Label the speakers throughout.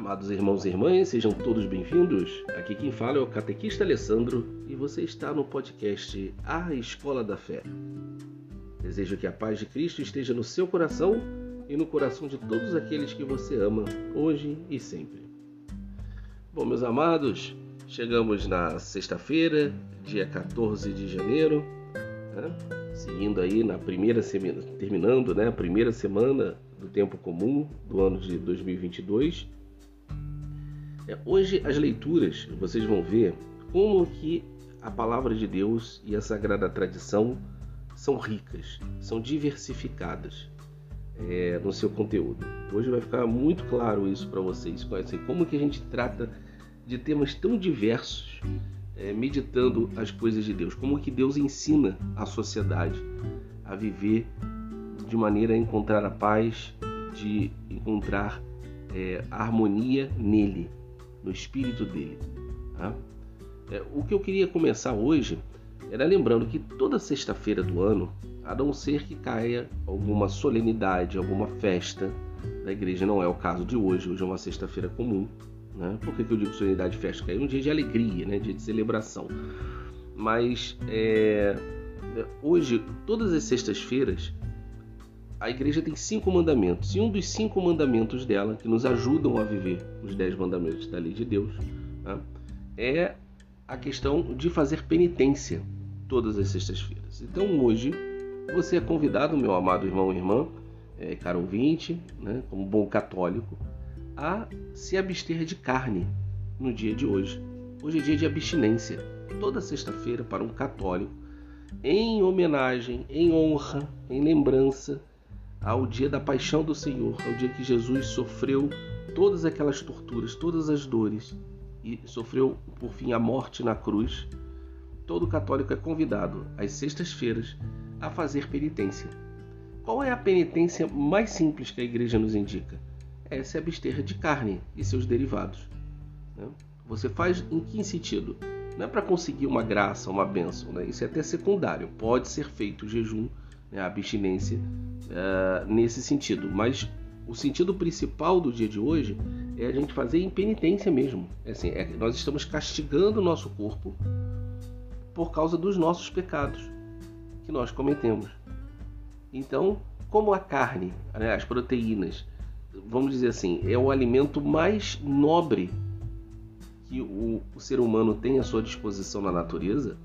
Speaker 1: Amados irmãos e irmãs, sejam todos bem-vindos. Aqui quem fala é o catequista Alessandro e você está no podcast A Escola da Fé. Desejo que a paz de Cristo esteja no seu coração e no coração de todos aqueles que você ama, hoje e sempre. Bom, meus amados, chegamos na sexta-feira, dia 14 de janeiro, né? seguindo aí na primeira semana, terminando né, a primeira semana do tempo comum do ano de 2022 é, hoje as leituras, vocês vão ver como que a palavra de Deus e a sagrada tradição são ricas, são diversificadas é, no seu conteúdo. Hoje vai ficar muito claro isso para vocês, assim, como que a gente trata de temas tão diversos, é, meditando as coisas de Deus, como que Deus ensina a sociedade a viver de maneira a encontrar a paz, de encontrar é, harmonia nele no espírito dele. Tá? É, o que eu queria começar hoje era lembrando que toda sexta-feira do ano, a não ser que caia alguma solenidade, alguma festa da igreja, não é o caso de hoje, hoje é uma sexta-feira comum. Né? Por que, que eu digo solenidade festa? Porque é um dia de alegria, né? dia de celebração. Mas é, hoje, todas as sextas-feiras, a igreja tem cinco mandamentos, e um dos cinco mandamentos dela, que nos ajudam a viver os dez mandamentos da lei de Deus, né, é a questão de fazer penitência todas as sextas-feiras. Então hoje você é convidado, meu amado irmão e irmã, é, caro ouvinte, né, como bom católico, a se abster de carne no dia de hoje. Hoje é dia de abstinência. Toda sexta-feira, para um católico, em homenagem, em honra, em lembrança ao dia da paixão do Senhor, ao dia que Jesus sofreu todas aquelas torturas, todas as dores e sofreu por fim a morte na cruz, todo católico é convidado às sextas-feiras a fazer penitência. Qual é a penitência mais simples que a igreja nos indica? É se abster de carne e seus derivados. Né? Você faz em que sentido? Não é para conseguir uma graça, uma bênção, né? isso é até secundário. Pode ser feito o jejum, né? a abstinência uh, nesse sentido. Mas o sentido principal do dia de hoje é a gente fazer impenitência mesmo. É assim, é, nós estamos castigando o nosso corpo por causa dos nossos pecados que nós cometemos. Então, como a carne, né, as proteínas, vamos dizer assim, é o alimento mais nobre que o, o ser humano tem à sua disposição na natureza,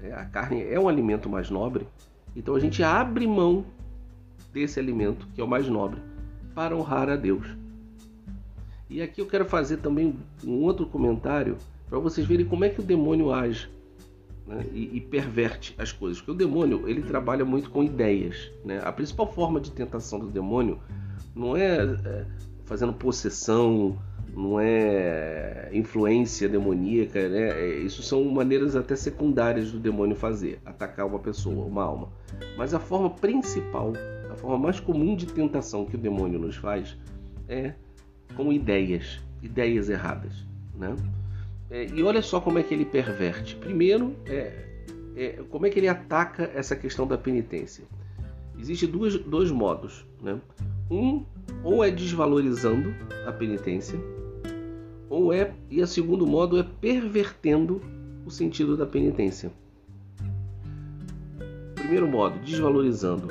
Speaker 1: é, a carne é um alimento mais nobre, então a gente abre mão desse alimento, que é o mais nobre, para honrar a Deus. E aqui eu quero fazer também um outro comentário para vocês verem como é que o demônio age né, e, e, perverte as coisas. Porque o demônio ele trabalha muito com ideias. Né? A principal forma de tentação do demônio não é, é fazendo possessão, não é influência demoníaca, né? É, isso são maneiras até secundárias do demônio fazer, atacar uma pessoa, uma alma. Mas a forma principal forma mais comum de tentação que o demônio nos faz é com ideias, ideias erradas, né? É, e olha só como é que ele perverte. Primeiro, é, é, como é que ele ataca essa questão da penitência. Existem dois modos, né? Um, ou é desvalorizando a penitência, ou é, e o segundo modo é pervertendo o sentido da penitência. Primeiro modo, desvalorizando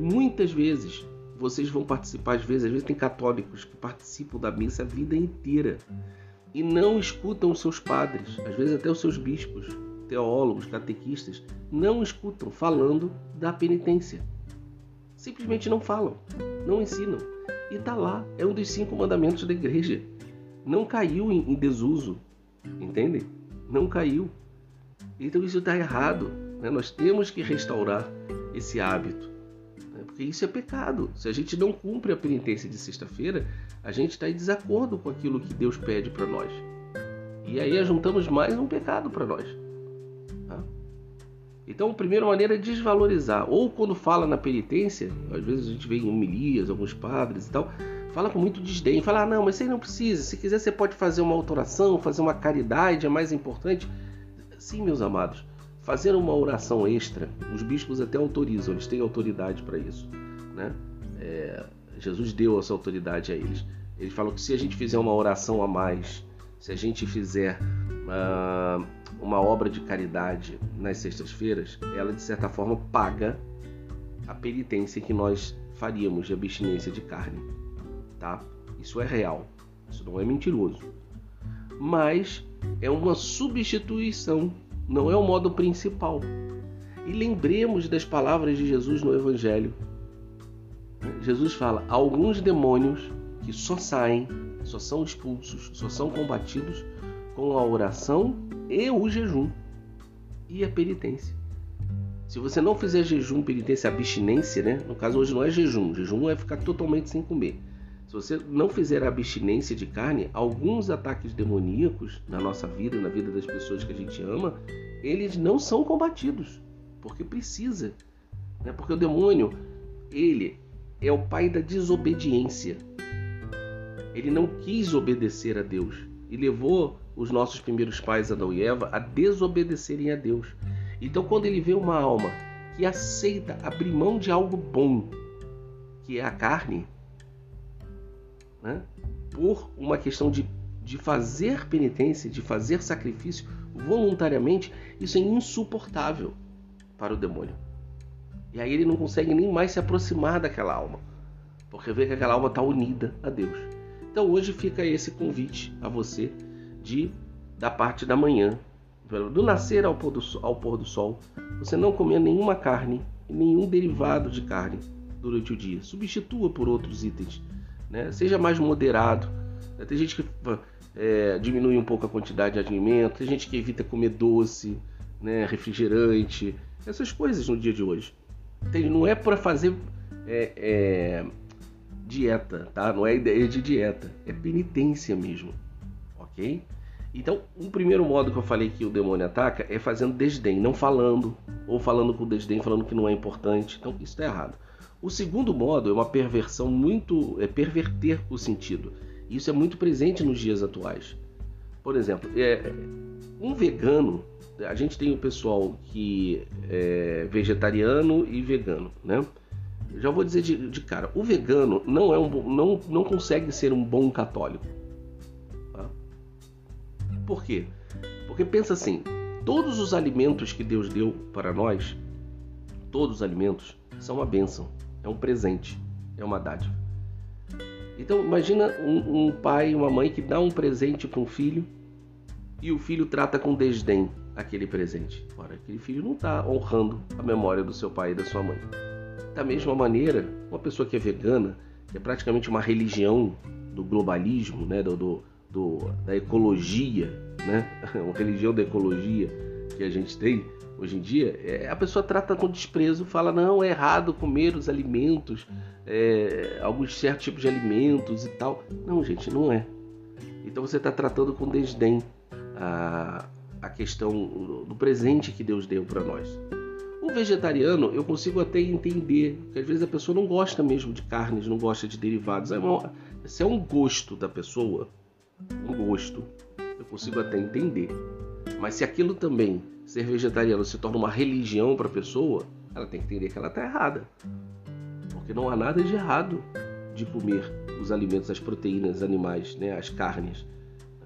Speaker 1: Muitas vezes vocês vão participar, às vezes, às vezes tem católicos que participam da missa a vida inteira e não escutam os seus padres, às vezes até os seus bispos, teólogos, catequistas, não escutam falando da penitência. Simplesmente não falam, não ensinam. E está lá, é um dos cinco mandamentos da igreja. Não caiu em desuso, entendem? Não caiu. Então isso está errado. Né? Nós temos que restaurar esse hábito porque isso é pecado. Se a gente não cumpre a penitência de sexta-feira, a gente está em desacordo com aquilo que Deus pede para nós. E aí juntamos mais um pecado para nós. Tá? Então, a primeira maneira é desvalorizar. Ou quando fala na penitência, às vezes a gente vê em homilias, alguns padres e tal, fala com muito desdém. Fala, ah, não, mas você não precisa. Se quiser, você pode fazer uma autoração, fazer uma caridade, é mais importante. Sim, meus amados fazer uma oração extra, os bispos até autorizam, eles têm autoridade para isso. Né? É, Jesus deu essa autoridade a eles. Ele falou que se a gente fizer uma oração a mais, se a gente fizer uh, uma obra de caridade nas sextas-feiras, ela de certa forma paga a penitência que nós faríamos de abstinência de carne, tá? Isso é real, isso não é mentiroso. Mas é uma substituição, não é o modo principal. E lembremos das palavras de Jesus no Evangelho. Jesus fala: alguns demônios que só saem, só são expulsos, só são combatidos com a oração e o jejum e a penitência. Se você não fizer jejum, penitência, abstinência, né? No caso hoje não é jejum, jejum é ficar totalmente sem comer. Se você não fizer a abstinência de carne, alguns ataques demoníacos na nossa vida, na vida das pessoas que a gente ama, eles não são combatidos, porque precisa. Né? Porque o demônio, ele é o pai da desobediência. Ele não quis obedecer a Deus e levou os nossos primeiros pais, Adão e Eva, a desobedecerem a Deus. Então, quando ele vê uma alma que aceita abrir mão de algo bom, que é a carne, né, por uma questão de, de fazer penitência, de fazer sacrifício voluntariamente, isso é insuportável para o demônio. E aí ele não consegue nem mais se aproximar daquela alma, porque vê que aquela alma está unida a Deus. Então hoje fica esse convite a você de da parte da manhã, do nascer ao pôr do, ao pôr do sol, você não comer nenhuma carne e nenhum derivado de carne durante o dia. Substitua por outros itens. Né? Seja mais moderado. Tem gente que é, diminui um pouco a quantidade de alimento, tem gente que evita comer doce, né, refrigerante, essas coisas no dia de hoje. Tem, não é para fazer é, é, dieta, tá? Não é ideia de dieta, é penitência mesmo, ok? Então, o primeiro modo que eu falei que o demônio ataca é fazendo desdém, não falando, ou falando com desdém, falando que não é importante. Então, isso está errado. O segundo modo é uma perversão muito. é perverter o sentido. Isso é muito presente nos dias atuais. Por exemplo, é, um vegano, a gente tem o pessoal que é vegetariano e vegano, né? Já vou dizer de, de cara, o vegano não é um não, não consegue ser um bom católico. Tá? Por quê? Porque pensa assim, todos os alimentos que Deus deu para nós, todos os alimentos são uma bênção, é um presente, é uma dádiva. Então imagina um, um pai uma mãe que dá um presente para um filho e o filho trata com desdém aquele presente. Ora, aquele filho não está honrando a memória do seu pai e da sua mãe. Da mesma maneira, uma pessoa que é vegana, que é praticamente uma religião do globalismo, né, do, do, do da ecologia, né, uma religião da ecologia que a gente tem hoje em dia, é, a pessoa trata com desprezo, fala não é errado comer os alimentos, é, alguns certos tipos de alimentos e tal. Não, gente, não é. Então você está tratando com desdém a, a questão do presente que Deus deu para nós. O vegetariano eu consigo até entender, que às vezes a pessoa não gosta mesmo de carnes, não gosta de derivados. É uma, se é um gosto da pessoa, um gosto, eu consigo até entender. Mas se aquilo também, ser vegetariano, se torna uma religião para a pessoa, ela tem que entender que ela está errada. Porque não há nada de errado de comer os alimentos, as proteínas animais, né, as carnes.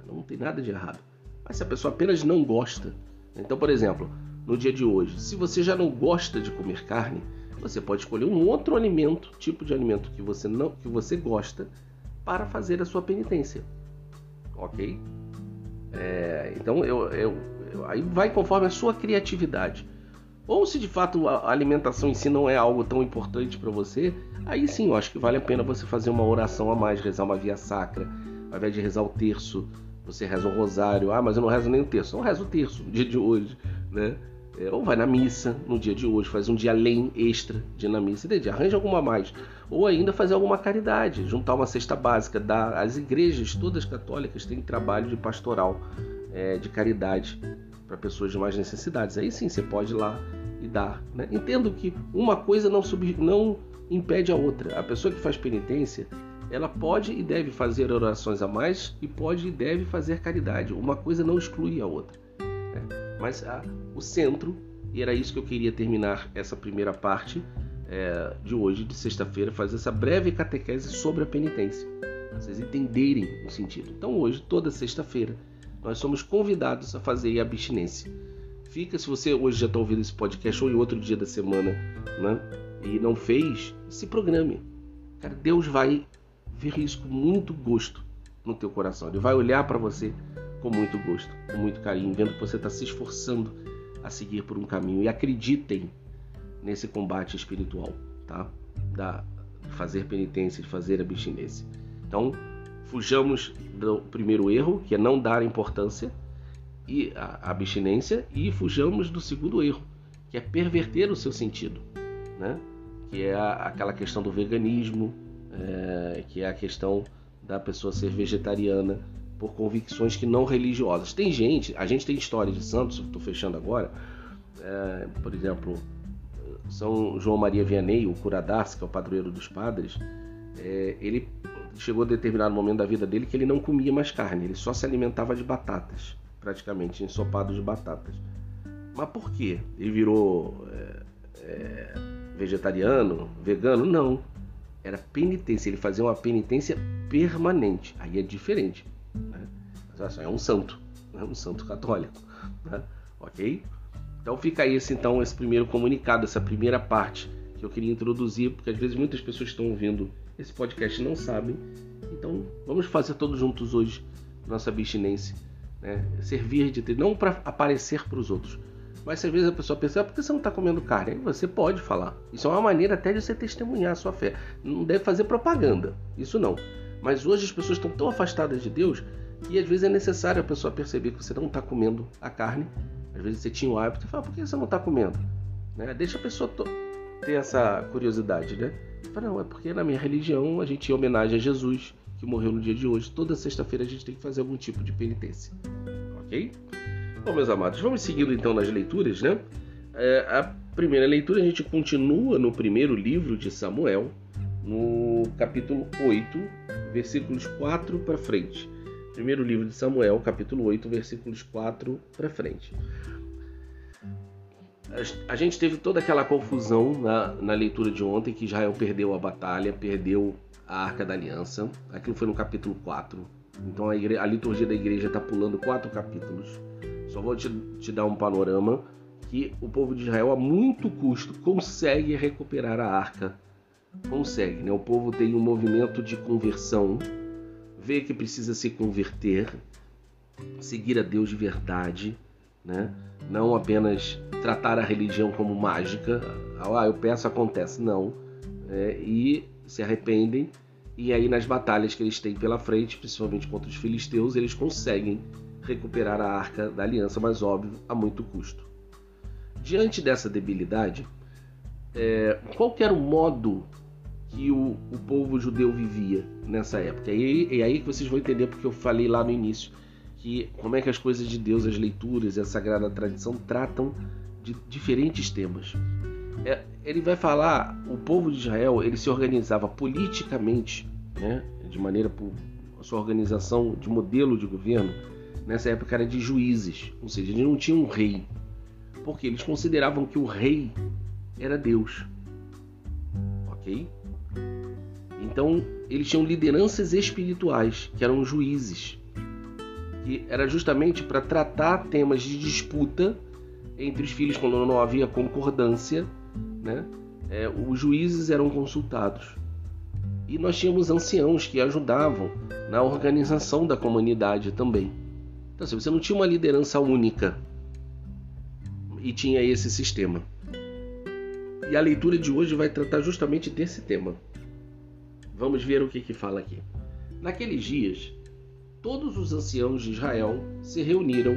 Speaker 1: Não tem nada de errado. Mas se a pessoa apenas não gosta, então, por exemplo, no dia de hoje, se você já não gosta de comer carne, você pode escolher um outro alimento, tipo de alimento que você não, que você gosta, para fazer a sua penitência, ok? É, então, eu, eu, eu, aí vai conforme a sua criatividade. Ou se de fato a alimentação em si não é algo tão importante para você, aí sim eu acho que vale a pena você fazer uma oração a mais, rezar uma via sacra, ao invés de rezar o terço, você reza um rosário, ah, mas eu não rezo nem o terço. Não reza o terço no dia de hoje, né? É, ou vai na missa no dia de hoje, faz um dia além extra de ir na missa, entende? Arranja alguma mais. Ou ainda fazer alguma caridade, juntar uma cesta básica. Dar, as igrejas todas católicas têm trabalho de pastoral, é, de caridade para pessoas de mais necessidades. Aí sim você pode ir lá e dar. Né? Entendo que uma coisa não, sub, não impede a outra. A pessoa que faz penitência, ela pode e deve fazer orações a mais e pode e deve fazer caridade. Uma coisa não exclui a outra. Né? Mas o centro, e era isso que eu queria terminar essa primeira parte é, de hoje, de sexta-feira, fazer essa breve catequese sobre a penitência. vocês entenderem o sentido. Então hoje, toda sexta-feira, nós somos convidados a fazer a abstinência. Fica, se você hoje já está ouvindo esse podcast ou em outro dia da semana, né? E não fez, se programe. Cara, Deus vai ver isso com muito gosto no teu coração. Ele vai olhar para você com muito gosto, com muito carinho, vendo que você está se esforçando a seguir por um caminho. E acreditem nesse combate espiritual, tá? Da fazer penitência, de fazer abstinência. Então, fujamos do primeiro erro, que é não dar importância e a abstinência, e fujamos do segundo erro, que é perverter o seu sentido, né? Que é aquela questão do veganismo, é, que é a questão da pessoa ser vegetariana por convicções que não religiosas. Tem gente, a gente tem história de santos, estou fechando agora, é, por exemplo, São João Maria Vianney, o Curadas, que é o padroeiro dos padres, é, ele chegou a determinado momento da vida dele que ele não comia mais carne, ele só se alimentava de batatas, praticamente, ensopado de batatas. Mas por quê? Ele virou é, é, vegetariano, vegano? Não. Era penitência, ele fazia uma penitência permanente. Aí é diferente. Né? Mas, é um santo, é um santo católico. Né? Ok? Então fica esse, então, esse primeiro comunicado, essa primeira parte que eu queria introduzir, porque às vezes muitas pessoas estão ouvindo esse podcast não sabem. Então vamos fazer todos juntos hoje nossa abstinência. Né? Servir de não para aparecer para os outros. Mas às vezes a pessoa pensa, ah, por que você não está comendo carne? Aí você pode falar. Isso é uma maneira até de você testemunhar a sua fé. Não deve fazer propaganda, isso não. Mas hoje as pessoas estão tão afastadas de Deus que às vezes é necessário a pessoa perceber que você não está comendo a carne. Às vezes você tinha o hábito e fala, por que você não está comendo? Né? Deixa a pessoa ter essa curiosidade, né? Fala, não, é porque na minha religião a gente homenagem a Jesus, que morreu no dia de hoje. Toda sexta-feira a gente tem que fazer algum tipo de penitência. Ok? Bom, meus amados, vamos seguindo então nas leituras, né? É, a primeira leitura a gente continua no primeiro livro de Samuel, no capítulo 8, versículos 4 para frente. Primeiro livro de Samuel, capítulo 8, versículos 4 para frente a gente teve toda aquela confusão na, na, leitura de ontem que Israel perdeu a batalha, perdeu a Arca da Aliança. Aquilo foi no capítulo 4. Então a, a liturgia da igreja está pulando quatro capítulos. Só vou te, te, dar um panorama que o povo de Israel a muito custo consegue recuperar a arca. Consegue, né? O povo tem um movimento de conversão, vê que precisa se converter, seguir a Deus de verdade, né? Não apenas tratar a religião como mágica, ah, eu peço, acontece, não. É, e se arrependem, e aí nas batalhas que eles têm pela frente, principalmente contra os filisteus, eles conseguem recuperar a arca da aliança, mas óbvio, a muito custo. Diante dessa debilidade, é, qual era o modo que o, o, povo judeu vivia nessa época? E, e aí que vocês vão entender porque eu falei lá no início que como é que as coisas de Deus, as leituras a sagrada tradição tratam de diferentes temas. É, ele vai falar, o povo de Israel ele se organizava politicamente, né, de maneira a sua organização de modelo de governo nessa época era de juízes, ou seja, eles não tinham um rei, porque eles consideravam que o rei era Deus, ok? Então eles tinham lideranças espirituais que eram juízes, que era justamente para tratar temas de disputa entre os filhos quando não havia concordância, né? É, os juízes eram consultados. E nós tínhamos anciãos que ajudavam na organização da comunidade também. Então, assim, você não tinha uma liderança única e tinha esse sistema. E a leitura de hoje vai tratar justamente desse tema. Vamos ver o que, que fala aqui. Naqueles dias, todos os anciãos de Israel se reuniram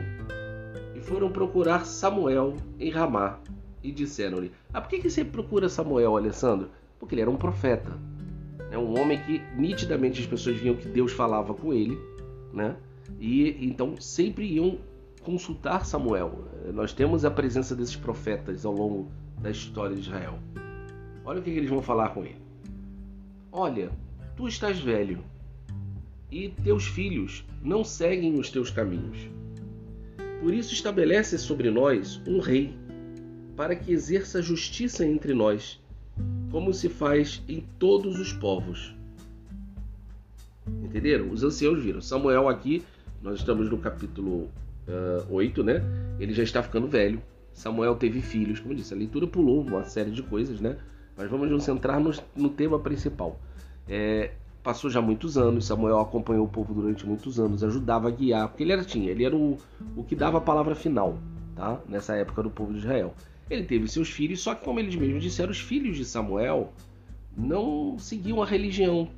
Speaker 1: foram procurar Samuel em Ramá e disseram-lhe: Ah, por que, que você procura Samuel, Alessandro? Porque ele era um profeta. É um homem que nitidamente as pessoas viam que Deus falava com ele, né? E então sempre iam consultar Samuel. Nós temos a presença desses profetas ao longo da história de Israel. Olha o que eles vão falar com ele. Olha, tu estás velho e teus filhos não seguem os teus caminhos. Por isso estabelece sobre nós um rei, para que exerça justiça entre nós, como se faz em todos os povos. Entenderam? Os anciãos viram. Samuel aqui, nós estamos no capítulo uh, 8, né? Ele já está ficando velho. Samuel teve filhos, como disse, a leitura pulou uma série de coisas, né? Mas vamos nos centrar no, no tema principal. É, passou já muitos anos, Samuel acompanhou o povo durante muitos anos, ajudava a guiar, porque ele era tinha, ele era o, o que dava a palavra final, tá? Nessa época do povo de Israel. Ele teve seus filhos, só que como eles mesmos disseram, os filhos de Samuel não seguiam a religião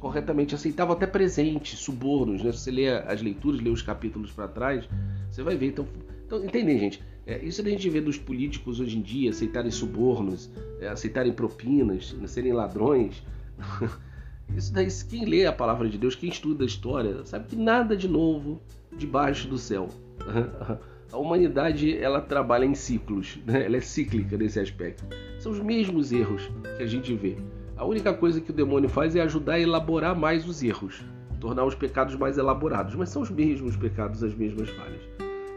Speaker 1: corretamente, aceitavam até presentes, subornos, né? Se você lê as leituras, lê os capítulos para trás, você vai ver. Então, então entendem, gente? É, isso a gente vê dos políticos hoje em dia aceitarem subornos, é, aceitarem propinas, né, serem ladrões. Isso daí, quem lê a palavra de Deus, quem estuda a história, sabe que nada de novo debaixo do céu. A humanidade ela trabalha em ciclos, né? ela é cíclica nesse aspecto. São os mesmos erros que a gente vê. A única coisa que o demônio faz é ajudar a elaborar mais os erros, tornar os pecados mais elaborados, mas são os mesmos pecados, as mesmas falhas.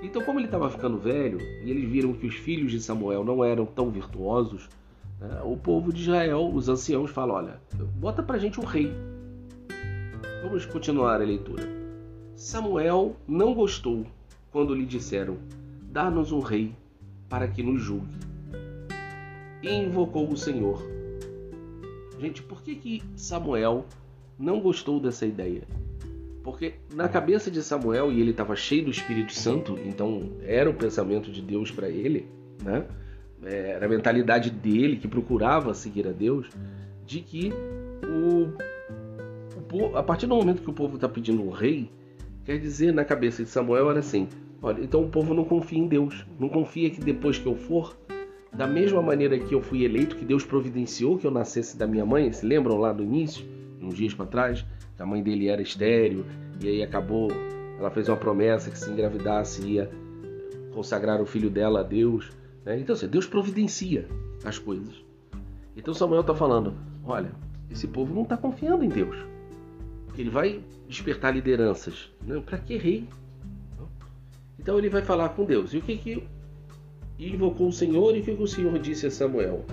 Speaker 1: Então, como ele estava ficando velho e eles viram que os filhos de Samuel não eram tão virtuosos, né, o povo de Israel, os anciãos, falam: Olha, bota pra gente um rei. Vamos continuar a leitura. Samuel não gostou quando lhe disseram: Dá-nos um rei para que nos julgue. E invocou o Senhor. Gente, por que, que Samuel não gostou dessa ideia? Porque na cabeça de Samuel, e ele estava cheio do Espírito Santo, então era o pensamento de Deus para ele, né? É, era a mentalidade dele que procurava seguir a Deus, de que o, o a partir do momento que o povo está pedindo um rei, quer dizer na cabeça de Samuel era assim: olha, então o povo não confia em Deus, não confia que depois que eu for, da mesma maneira que eu fui eleito, que Deus providenciou que eu nascesse da minha mãe, se lembram lá do início, uns dias para trás? a mãe dele era estéreo, e aí acabou, ela fez uma promessa que se engravidasse ia consagrar o filho dela a Deus. Né? Então, assim, Deus providencia as coisas. Então Samuel está falando: olha, esse povo não está confiando em Deus. Ele vai despertar lideranças. Né? Para que rei? Então ele vai falar com Deus. E o que que invocou o Senhor e o que, que o Senhor disse a Samuel?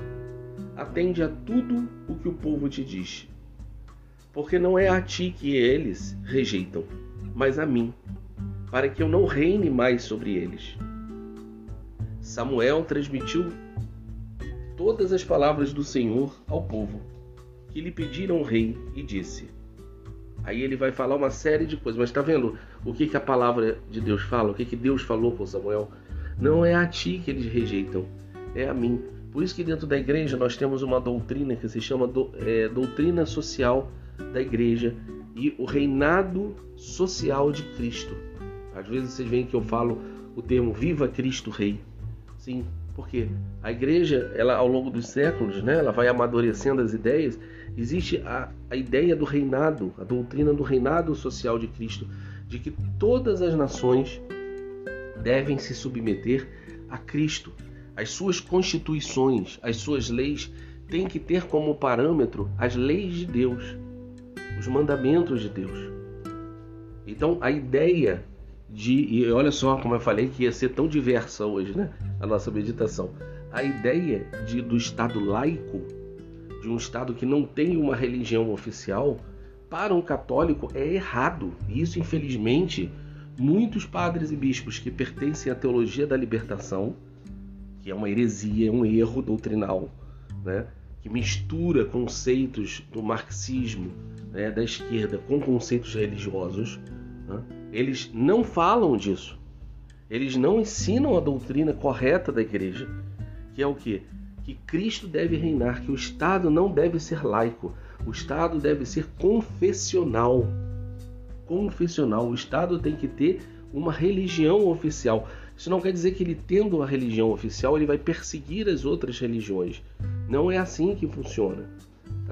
Speaker 1: Atende a tudo o que o povo te diz porque não é a ti que eles rejeitam, mas a mim, para que eu não reine mais sobre eles. Samuel transmitiu todas as palavras do Senhor ao povo, que lhe pediram rei, e disse. Aí ele vai falar uma série de coisas, mas está vendo o que, que a palavra de Deus fala, o que, que Deus falou com Samuel? Não é a ti que eles rejeitam, é a mim. Por isso que dentro da igreja nós temos uma doutrina que se chama do, é, doutrina social da igreja e o reinado social de Cristo. Às vezes vocês veem que eu falo o termo Viva Cristo Rei. Sim, porque a igreja, ela ao longo dos séculos, né, ela vai amadurecendo as ideias. Existe a, a ideia do reinado, a doutrina do reinado social de Cristo, de que todas as nações devem se submeter a Cristo. As suas constituições, as suas leis têm que ter como parâmetro as leis de Deus os mandamentos de Deus. Então a ideia de, e olha só como eu falei que ia ser tão diversa hoje, né? A nossa meditação. A ideia de, do Estado laico, de um Estado que não tem uma religião oficial, para um católico é errado. E isso, infelizmente, muitos padres e bispos que pertencem à teologia da libertação, que é uma heresia, é um erro doutrinal, né? que mistura conceitos do marxismo né, da esquerda com conceitos religiosos, eles não falam disso. Eles não ensinam a doutrina correta da igreja, que é o que? Que Cristo deve reinar, que o Estado não deve ser laico, o Estado deve ser confessional. Confessional. O Estado tem que ter uma religião oficial. Isso não quer dizer que ele tendo uma religião oficial, ele vai perseguir as outras religiões. Não é assim que funciona.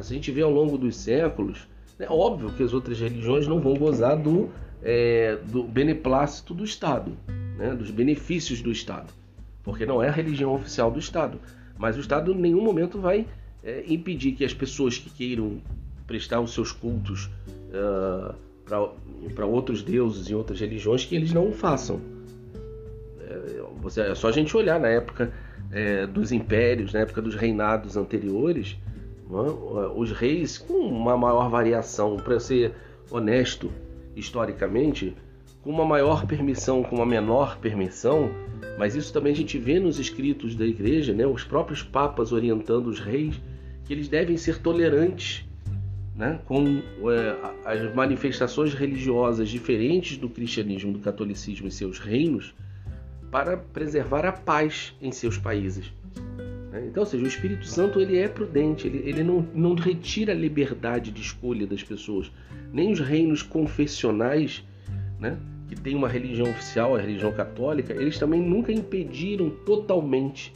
Speaker 1: Se a gente vê ao longo dos séculos, é óbvio que as outras religiões não vão gozar do, é, do beneplácito do Estado, né? dos benefícios do Estado, porque não é a religião oficial do Estado. Mas o Estado em nenhum momento vai é, impedir que as pessoas que queiram prestar os seus cultos uh, para outros deuses e outras religiões que eles não o façam. Você, é só a gente olhar na época é, dos impérios, na época dos reinados anteriores, é? os reis com uma maior variação. Para você honesto historicamente, com uma maior permissão, com uma menor permissão, mas isso também a gente vê nos escritos da igreja, né? os próprios papas orientando os reis que eles devem ser tolerantes né? com é, as manifestações religiosas diferentes do cristianismo, do catolicismo e seus reinos, para preservar a paz em seus países. Né? Então, ou seja, o Espírito Santo ele é prudente, ele, ele não, não retira a liberdade de escolha das pessoas. Nem os reinos confessionais, né, que tem uma religião oficial, a religião católica, eles também nunca impediram totalmente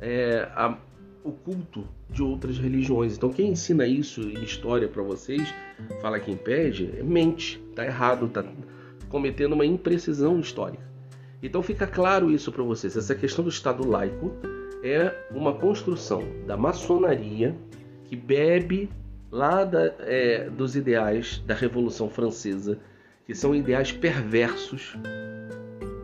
Speaker 1: é, a, o culto de outras religiões. Então, quem ensina isso em história para vocês, fala que impede, mente, está errado, está cometendo uma imprecisão histórica. Então, fica claro isso para vocês. Essa questão do Estado laico é uma construção da maçonaria que bebe lá da, é, dos ideais da Revolução Francesa, que são ideais perversos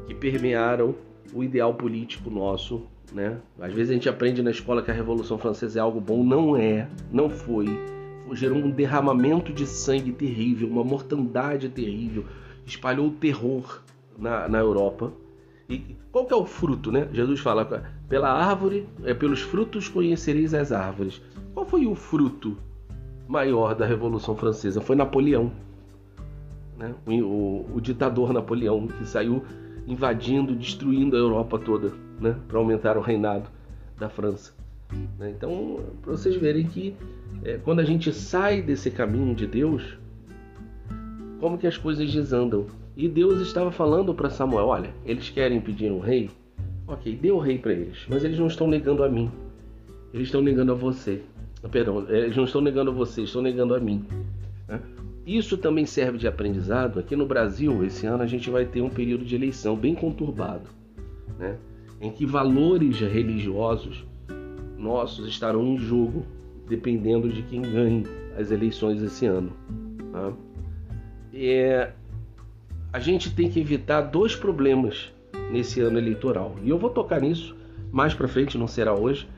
Speaker 1: que permearam o ideal político nosso. Né? Às vezes a gente aprende na escola que a Revolução Francesa é algo bom, não é, não foi. Gerou um derramamento de sangue terrível, uma mortandade terrível, espalhou o terror na, na Europa. E qual que é o fruto, né? Jesus fala, pela árvore, é pelos frutos conhecereis as árvores. Qual foi o fruto maior da Revolução Francesa? Foi Napoleão, né? o, o, o ditador Napoleão, que saiu invadindo, destruindo a Europa toda, né? Para aumentar o reinado da França. Né? Então, para vocês verem que é, quando a gente sai desse caminho de Deus, como que as coisas desandam. E Deus estava falando para Samuel: olha, eles querem pedir um rei, ok, dê o rei para eles, mas eles não estão negando a mim, eles estão negando a você. Perdão, eles não estão negando a você, estão negando a mim. Né? Isso também serve de aprendizado. Aqui no Brasil, esse ano a gente vai ter um período de eleição bem conturbado, né? em que valores religiosos nossos estarão em jogo, dependendo de quem ganhe as eleições esse ano. Tá? É, a gente tem que evitar dois problemas nesse ano eleitoral. E eu vou tocar nisso mais para frente, não será hoje,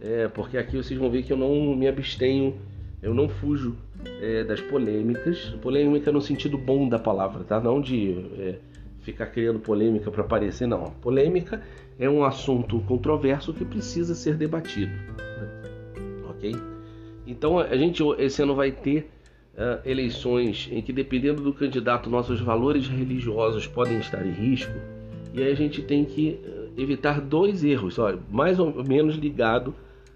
Speaker 1: é, porque aqui vocês vão ver que eu não me abstenho, eu não fujo é, das polêmicas. Polêmica no sentido bom da palavra, tá? Não de é, ficar criando polêmica para aparecer, não. Polêmica é um assunto controverso que precisa ser debatido, né? ok? Então a gente esse ano vai ter uh, eleições em que, dependendo do candidato, nossos valores religiosos podem estar em risco, e aí a gente tem que uh, evitar dois erros, olha, mais ou menos ligado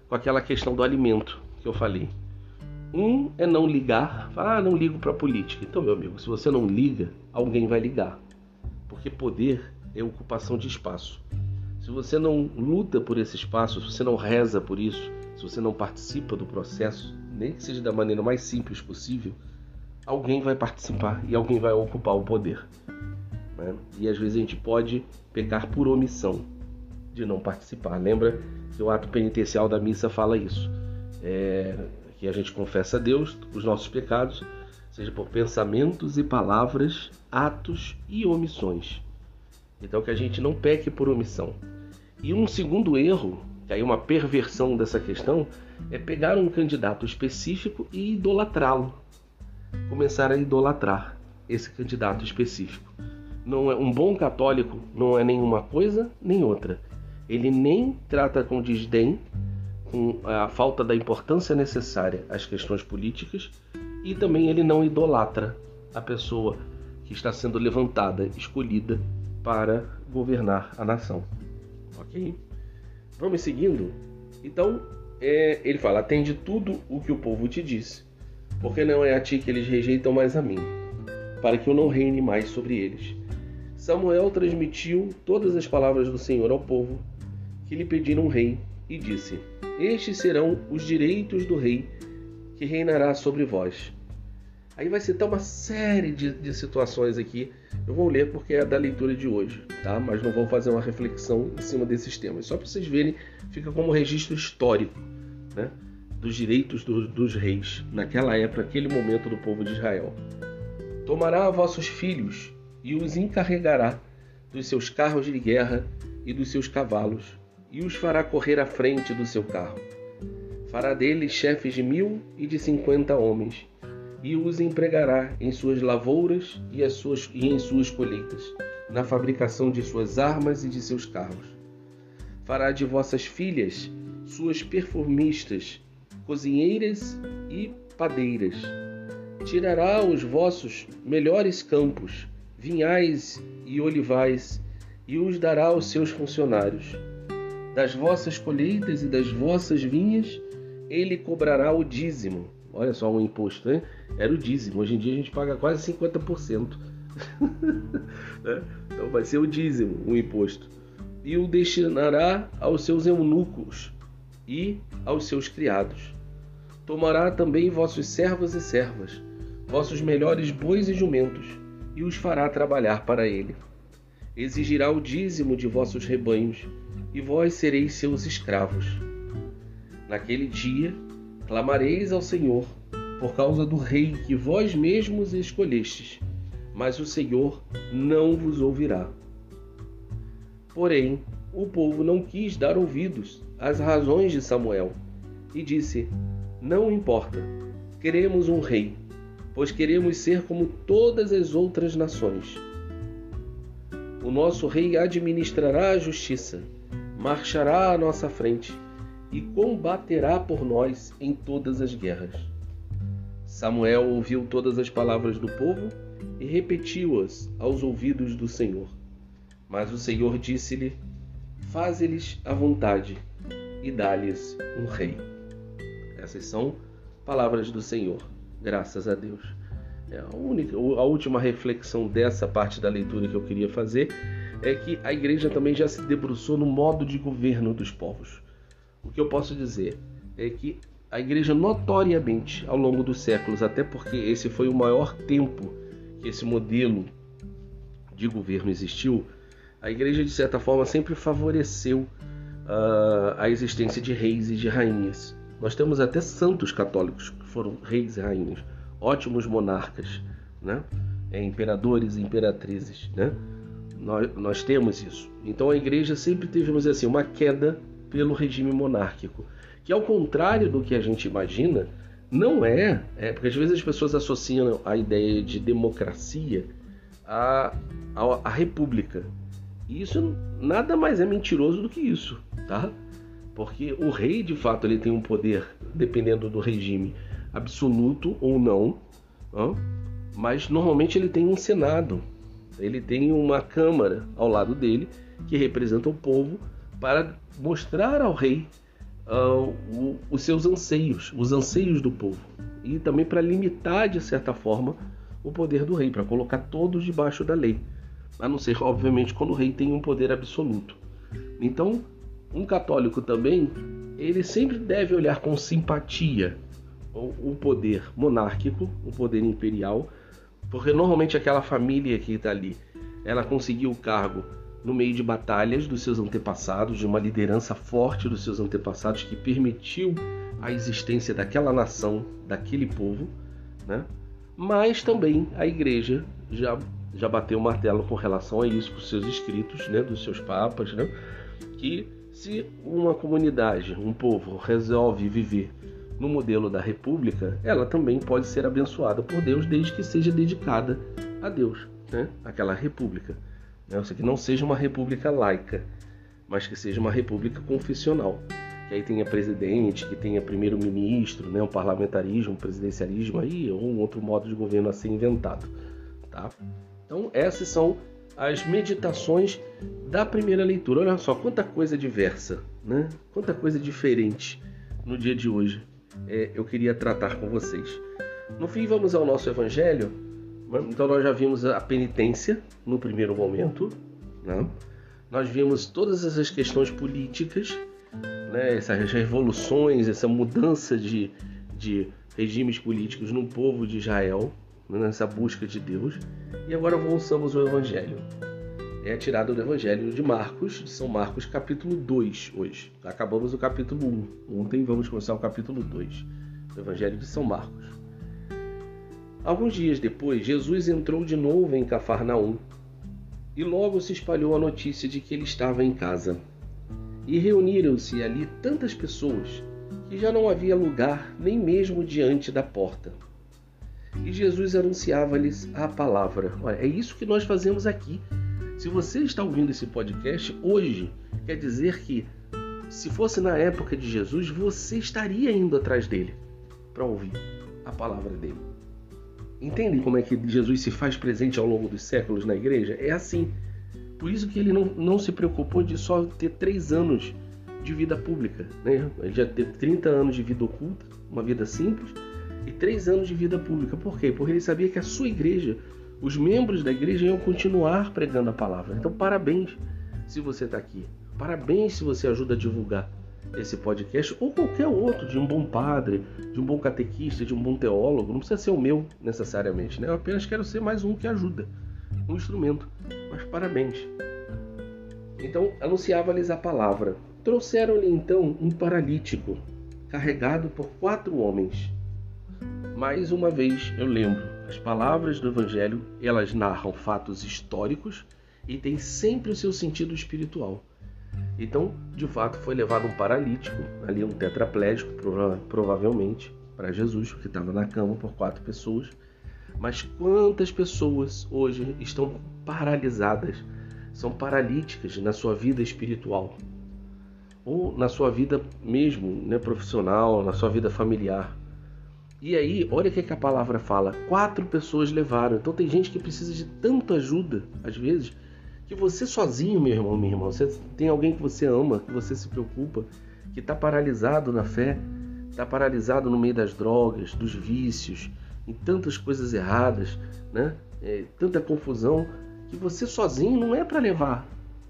Speaker 1: com aquela questão do alimento que eu falei. Um é não ligar, falar, ah, não ligo para a política. Então, meu amigo, se você não liga, alguém vai ligar. Porque poder é ocupação de espaço. Se você não luta por esse espaço, se você não reza por isso, se você não participa do processo, nem que seja da maneira mais simples possível, alguém vai participar e alguém vai ocupar o poder. Né? E às vezes a gente pode pecar por omissão de não participar. Lembra que o ato penitencial da missa fala isso. É, que a gente confessa a Deus os nossos pecados, seja por pensamentos e palavras, atos e omissões. Então que a gente não peque por omissão. E um segundo erro que aí uma perversão dessa questão é pegar um candidato específico e idolatrá-lo. Começar a idolatrar esse candidato específico. Não é um bom católico não é nenhuma coisa nem outra. Ele nem trata com desdém com a falta da importância necessária às questões políticas e também ele não idolatra a pessoa que está sendo levantada, escolhida para governar a nação. OK? Vamos seguindo? Então, é, ele fala: atende tudo o que o povo te disse, porque não é a ti que eles rejeitam, mas a mim, para que eu não reine mais sobre eles. Samuel transmitiu todas as palavras do Senhor ao povo que lhe pediram um rei e disse: Estes serão os direitos do rei que reinará sobre vós. Aí vai citar uma série de, de situações aqui eu vou ler porque é da leitura de hoje, tá? Mas não vou fazer uma reflexão em cima desses temas. Só para vocês verem, fica como registro histórico, né? Dos direitos do, dos reis naquela época, naquele momento do povo de Israel. Tomará vossos filhos e os encarregará dos seus carros de guerra e dos seus cavalos, e os fará correr à frente do seu carro. Fará deles chefes de mil e de cinquenta homens, e os empregará em suas lavouras e, as suas, e em suas colheitas, na fabricação de suas armas e de seus carros. Fará de vossas filhas suas perfumistas, cozinheiras e padeiras. Tirará os vossos melhores campos, vinhais e olivais, e os dará aos seus funcionários. Das vossas colheitas e das vossas vinhas, ele cobrará o dízimo. Olha só um imposto, né? Era o dízimo. Hoje em dia a gente paga quase 50%. Né? então vai ser o dízimo, o imposto. E o destinará aos seus eunucos e aos seus criados. Tomará também vossos servos e servas, vossos melhores bois e jumentos, e os fará trabalhar para ele. Exigirá o dízimo de vossos rebanhos, e vós sereis seus escravos. Naquele dia clamareis ao Senhor por causa do rei que vós mesmos escolhestes, mas o Senhor não vos ouvirá. Porém, o povo não quis dar ouvidos às razões de Samuel e disse: Não importa, queremos um rei, pois queremos ser como todas as outras nações. O nosso rei administrará a justiça, marchará à nossa frente e combaterá por nós em todas as guerras. Samuel ouviu todas as palavras do povo e repetiu-as aos ouvidos do Senhor. Mas o Senhor disse-lhe: Faze-lhes a vontade e dá-lhes um rei. Essas são palavras do Senhor. Graças a Deus. É a, única, a última reflexão dessa parte da leitura que eu queria fazer é que a igreja também já se debruçou no modo de governo dos povos. O que eu posso dizer é que a igreja notoriamente ao longo dos séculos, até porque esse foi o maior tempo que esse modelo de governo existiu, a igreja de certa forma sempre favoreceu uh, a existência de reis e de rainhas. Nós temos até santos católicos que foram reis e rainhas, ótimos monarcas, né? É, imperadores e imperatrizes, né? Nós, nós temos isso. Então a igreja sempre teve, assim, uma queda pelo regime monárquico, que ao contrário do que a gente imagina, não é, é porque às vezes as pessoas associam a ideia de democracia à, à, à república. E isso nada mais é mentiroso do que isso, tá? Porque o rei, de fato, ele tem um poder, dependendo do regime, absoluto ou não, mas normalmente ele tem um senado, ele tem uma câmara ao lado dele que representa o povo para mostrar ao rei uh, o, os seus anseios, os anseios do povo, e também para limitar, de certa forma, o poder do rei, para colocar todos debaixo da lei, a não ser, obviamente, quando o rei tem um poder absoluto. Então, um católico também, ele sempre deve olhar com simpatia o poder monárquico, o poder imperial, porque normalmente aquela família que está ali, ela conseguiu o cargo no meio de batalhas dos seus antepassados, de uma liderança forte dos seus antepassados que permitiu a existência daquela nação, daquele povo, né? Mas também a igreja já já bateu o martelo com relação a isso, com seus escritos, né, dos seus papas, né, que se uma comunidade, um povo resolve viver no modelo da república, ela também pode ser abençoada por Deus desde que seja dedicada a Deus, né, aquela república. Né? Ou seja, que não seja uma república laica, mas que seja uma república confessional. Que aí tenha presidente, que tenha primeiro-ministro, né? um parlamentarismo, um presidencialismo aí, ou um outro modo de governo a ser inventado. Tá? Então, essas são as meditações da primeira leitura. Olha só quanta coisa diversa, né? quanta coisa diferente no dia de hoje é, eu queria tratar com vocês. No fim, vamos ao nosso evangelho então nós já vimos a penitência no primeiro momento, né? nós vimos todas essas questões políticas, né? essas revoluções, essa mudança de, de regimes políticos no povo de Israel? Nessa busca de Deus. E agora avançamos ao Evangelho. É tirado do Evangelho de Marcos, de São Marcos, capítulo 2 hoje. Acabamos o capítulo 1. Ontem vamos começar o capítulo 2 do Evangelho de São Marcos. Alguns dias depois, Jesus entrou de novo em Cafarnaum e logo se espalhou a notícia de que ele estava em casa. E reuniram-se ali tantas pessoas que já não havia lugar nem mesmo diante da porta. E Jesus anunciava-lhes a palavra. Olha, é isso que nós fazemos aqui. Se você está ouvindo esse podcast hoje, quer dizer que se fosse na época de Jesus, você estaria indo atrás dele para ouvir a palavra dele. Entende como é que Jesus se faz presente ao longo dos séculos na igreja? É assim. Por isso que ele não, não se preocupou de só ter três anos de vida pública. Né? Ele já teve 30 anos de vida oculta, uma vida simples, e três anos de vida pública. Por quê? Porque ele sabia que a sua igreja, os membros da igreja iam continuar pregando a palavra. Então, parabéns se você está aqui. Parabéns se você ajuda a divulgar esse podcast ou qualquer outro, de um bom padre, de um bom catequista, de um bom teólogo. Não precisa ser o meu necessariamente, né? Eu apenas quero ser mais um que ajuda, um instrumento. Mas parabéns. Então, anunciava-lhes a palavra. Trouxeram-lhe então um paralítico, carregado por quatro homens. Mais uma vez eu lembro, as palavras do Evangelho, elas narram fatos históricos e têm sempre o seu sentido espiritual. Então, de fato, foi levado um paralítico, ali um tetraplégico, prova provavelmente, para Jesus, que estava na cama por quatro pessoas. Mas quantas pessoas hoje estão paralisadas, são paralíticas na sua vida espiritual? Ou na sua vida mesmo, né, profissional, na sua vida familiar? E aí, olha o que, que a palavra fala: quatro pessoas levaram. Então tem gente que precisa de tanta ajuda, às vezes, que você sozinho, meu irmão, minha irmã, você tem alguém que você ama, que você se preocupa, que está paralisado na fé, está paralisado no meio das drogas, dos vícios, em tantas coisas erradas, né? É, tanta confusão, que você sozinho não é para levar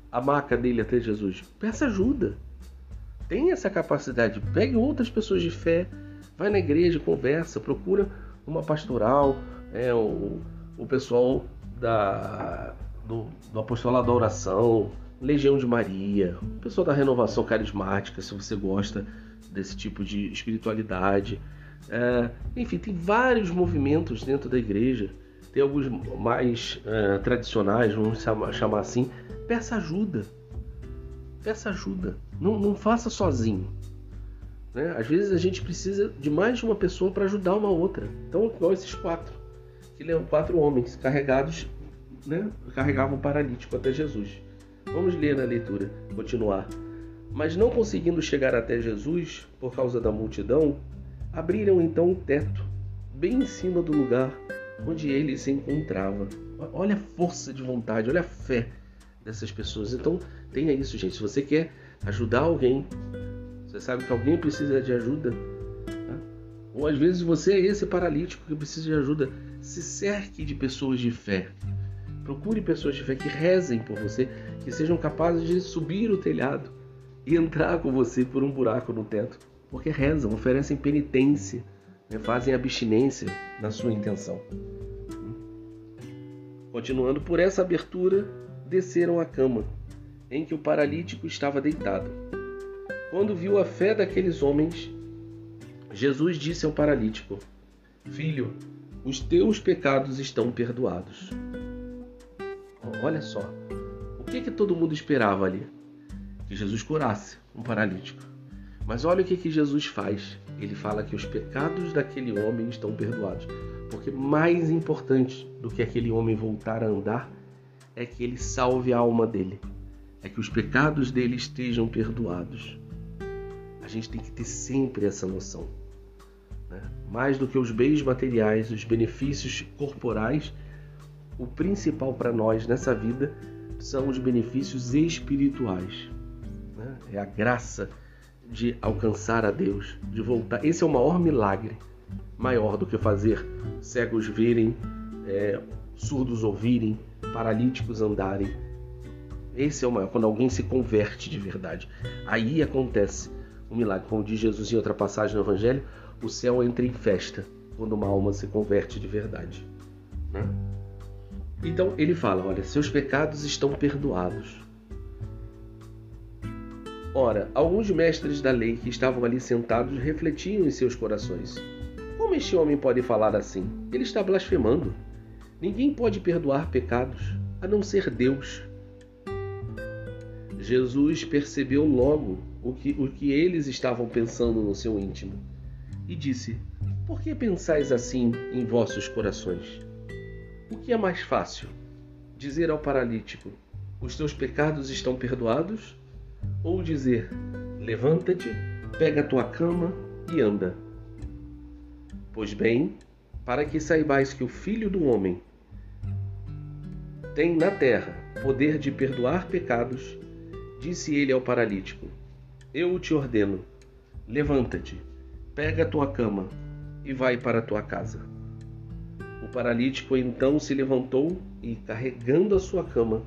Speaker 1: a maca dele até Jesus. Peça ajuda. Tem essa capacidade. Pegue outras pessoas de fé Vai na igreja, conversa, procura uma pastoral, é, o, o pessoal da, do, do apostolado da oração, Legião de Maria, o pessoal da renovação carismática, se você gosta desse tipo de espiritualidade. É, enfim, tem vários movimentos dentro da igreja. Tem alguns mais é, tradicionais, vamos chamar, assim. Peça ajuda. Peça ajuda. Não, não faça sozinho. Né? Às vezes a gente precisa de mais de uma pessoa para ajudar uma outra. Então, igual esses quatro, que levam quatro homens carregados, né? carregavam o paralítico até Jesus. Vamos ler na leitura, continuar. Mas não conseguindo chegar até Jesus por causa da multidão, abriram então o teto, bem em cima do lugar onde ele se encontrava. Olha a força de vontade, olha a fé dessas pessoas. Então, tenha isso, gente. Se você quer ajudar alguém, sabe que alguém precisa de ajuda. Tá? Ou às vezes você é esse paralítico que precisa de ajuda. Se cerque de pessoas de fé. Procure pessoas de fé que rezem por você, que sejam capazes de subir o telhado e entrar com você por um buraco no teto. Porque rezam, oferecem penitência, né? fazem abstinência na sua intenção. Continuando por essa abertura, desceram à cama, em que o paralítico estava deitado. Quando viu a fé daqueles homens, Jesus disse ao paralítico: Filho, os teus pecados estão perdoados. Olha só, o que, que todo mundo esperava ali? Que Jesus curasse um paralítico. Mas olha o que, que Jesus faz. Ele fala que os pecados daquele homem estão perdoados. Porque mais importante do que aquele homem voltar a andar é que ele salve a alma dele. É que os pecados dele estejam perdoados gente tem que ter sempre essa noção. Né? Mais do que os bens materiais, os benefícios corporais, o principal para nós nessa vida são os benefícios espirituais. Né? É a graça de alcançar a Deus, de voltar. Esse é o maior milagre, maior do que fazer cegos verem, é, surdos ouvirem, paralíticos andarem. Esse é o maior, quando alguém se converte de verdade. Aí acontece um milagre. Como diz Jesus em outra passagem no Evangelho, o céu entra em festa quando uma alma se converte de verdade. Né? Então ele fala: olha, seus pecados estão perdoados. Ora, alguns mestres da lei que estavam ali sentados refletiam em seus corações: Como este homem pode falar assim? Ele está blasfemando. Ninguém pode perdoar pecados a não ser Deus. Jesus percebeu logo o que, o que eles estavam pensando no seu íntimo e disse: Por que pensais assim em vossos corações? O que é mais fácil? Dizer ao paralítico: Os teus pecados estão perdoados? Ou dizer: Levanta-te, pega a tua cama e anda? Pois bem, para que saibais que o Filho do Homem tem na terra poder de perdoar pecados, disse ele ao paralítico: Eu te ordeno, levanta-te, pega a tua cama e vai para a tua casa. O paralítico então se levantou e, carregando a sua cama,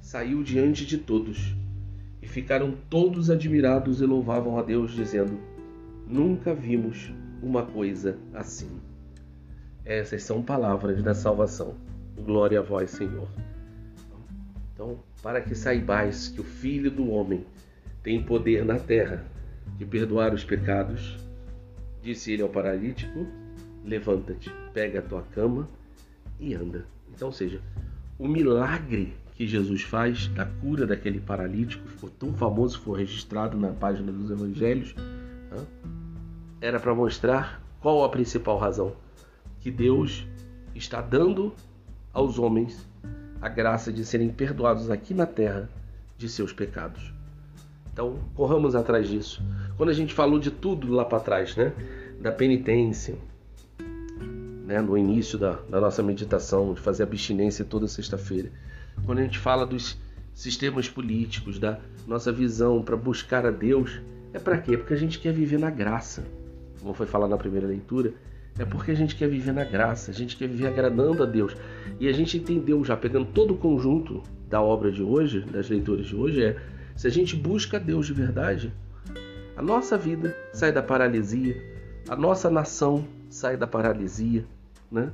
Speaker 1: saiu diante de todos. E ficaram todos admirados e louvavam a Deus, dizendo: Nunca vimos uma coisa assim. Essas são palavras da salvação. Glória a vós, Senhor. Então, para que saibais que o Filho do Homem tem poder na terra de perdoar os pecados, disse ele ao paralítico: Levanta-te, pega a tua cama e anda. Então, ou seja, o milagre que Jesus faz da cura daquele paralítico, ficou tão famoso, foi registrado na página dos evangelhos, era para mostrar qual a principal razão que Deus está dando aos homens a graça de serem perdoados aqui na terra de seus pecados. Então, corramos atrás disso. Quando a gente falou de tudo lá para trás, né? Da penitência, né? no início da, da nossa meditação, de fazer abstinência toda sexta-feira. Quando a gente fala dos sistemas políticos, da nossa visão para buscar a Deus, é para quê? Porque a gente quer viver na graça. Como foi falado na primeira leitura, é porque a gente quer viver na graça, a gente quer viver agradando a Deus. E a gente entendeu já, pegando todo o conjunto da obra de hoje, das leituras de hoje, é se a gente busca Deus de verdade, a nossa vida sai da paralisia, a nossa nação sai da paralisia, né?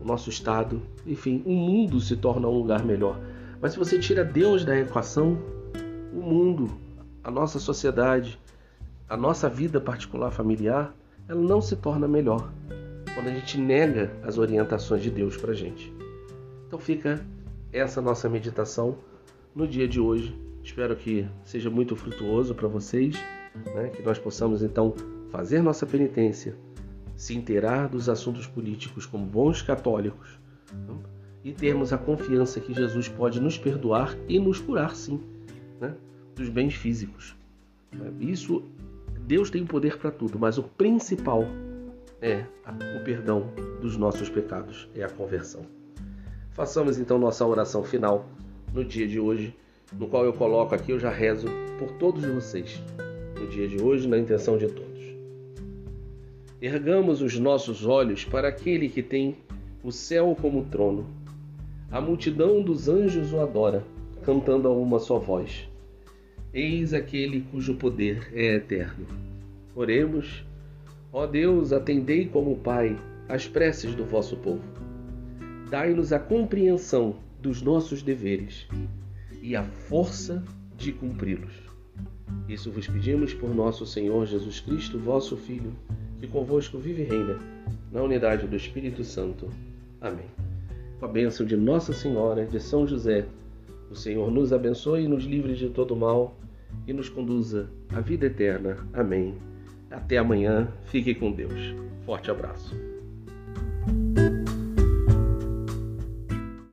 Speaker 1: o nosso estado, enfim, o mundo se torna um lugar melhor. Mas se você tira Deus da equação, o mundo, a nossa sociedade, a nossa vida particular familiar, ela não se torna melhor quando a gente nega as orientações de Deus para gente. Então fica essa nossa meditação no dia de hoje. Espero que seja muito frutuoso para vocês, né? que nós possamos então fazer nossa penitência, se inteirar dos assuntos políticos como bons católicos né? e termos a confiança que Jesus pode nos perdoar e nos curar, sim, né? dos bens físicos. Isso Deus tem poder para tudo, mas o principal é o perdão dos nossos pecados, é a conversão. Façamos então nossa oração final no dia de hoje, no qual eu coloco aqui, eu já rezo por todos vocês, no dia de hoje, na intenção de todos. Ergamos os nossos olhos para aquele que tem o céu como trono. A multidão dos anjos o adora, cantando a uma só voz. Eis aquele cujo poder é eterno. Oremos. Ó Deus, atendei como Pai as preces do vosso povo. Dai-nos a compreensão dos nossos deveres e a força de cumpri-los. Isso vos pedimos por nosso Senhor Jesus Cristo, vosso Filho, que convosco vive e reina, na unidade do Espírito Santo. Amém. Com a bênção de Nossa Senhora, de São José, o Senhor nos abençoe e nos livre de todo mal e nos conduza à vida eterna. Amém. Até amanhã. Fique com Deus. Forte abraço.